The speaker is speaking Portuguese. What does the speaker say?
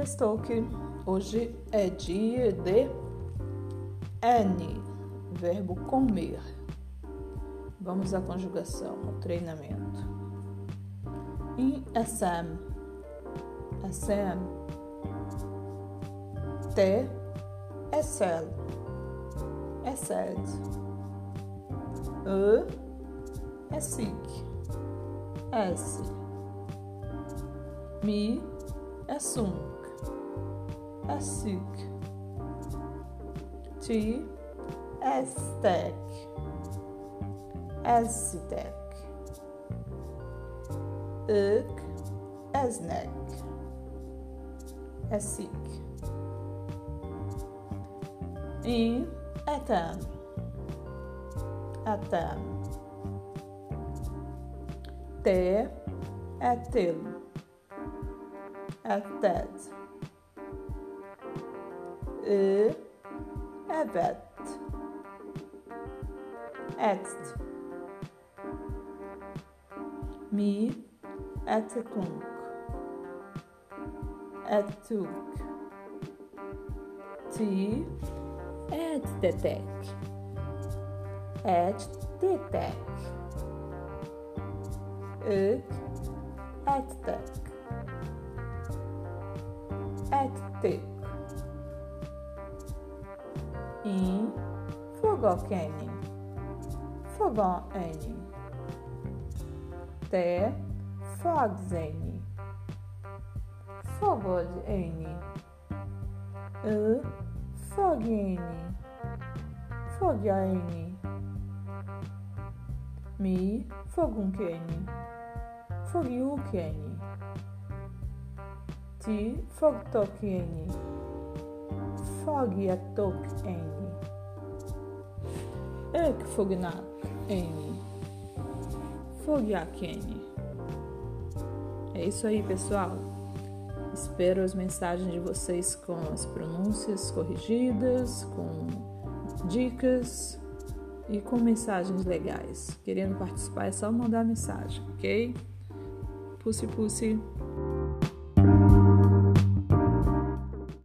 Sextou que hoje é dia de N, verbo comer. Vamos à conjugação, ao treinamento. Em SM, SM, T, SL, SL, E, SIC, S, Mi, é açúcar. Tu aztec. Aztec. Ik aznek. Asik. E etan. Atan. Te atil. Atat. I evet. Et. Mi etetunk ettuk ti ettetek ettetek ők ettek ettik VET, ETST, Mi, ETETUNC, ETUC, T, ETTETEC, ETTETEC, IC, ETTEC, ETTEC, I, Fogokeni, Fogoni, T, Fogzeni, Fogtokeni, Fogiatokeni, Ek Fognak, Eni, Fogiakeni. É isso aí, pessoal. Espero as mensagens de vocês com as pronúncias corrigidas, com dicas e com mensagens legais. Querendo participar é só mandar mensagem, ok? Pussy, pussy.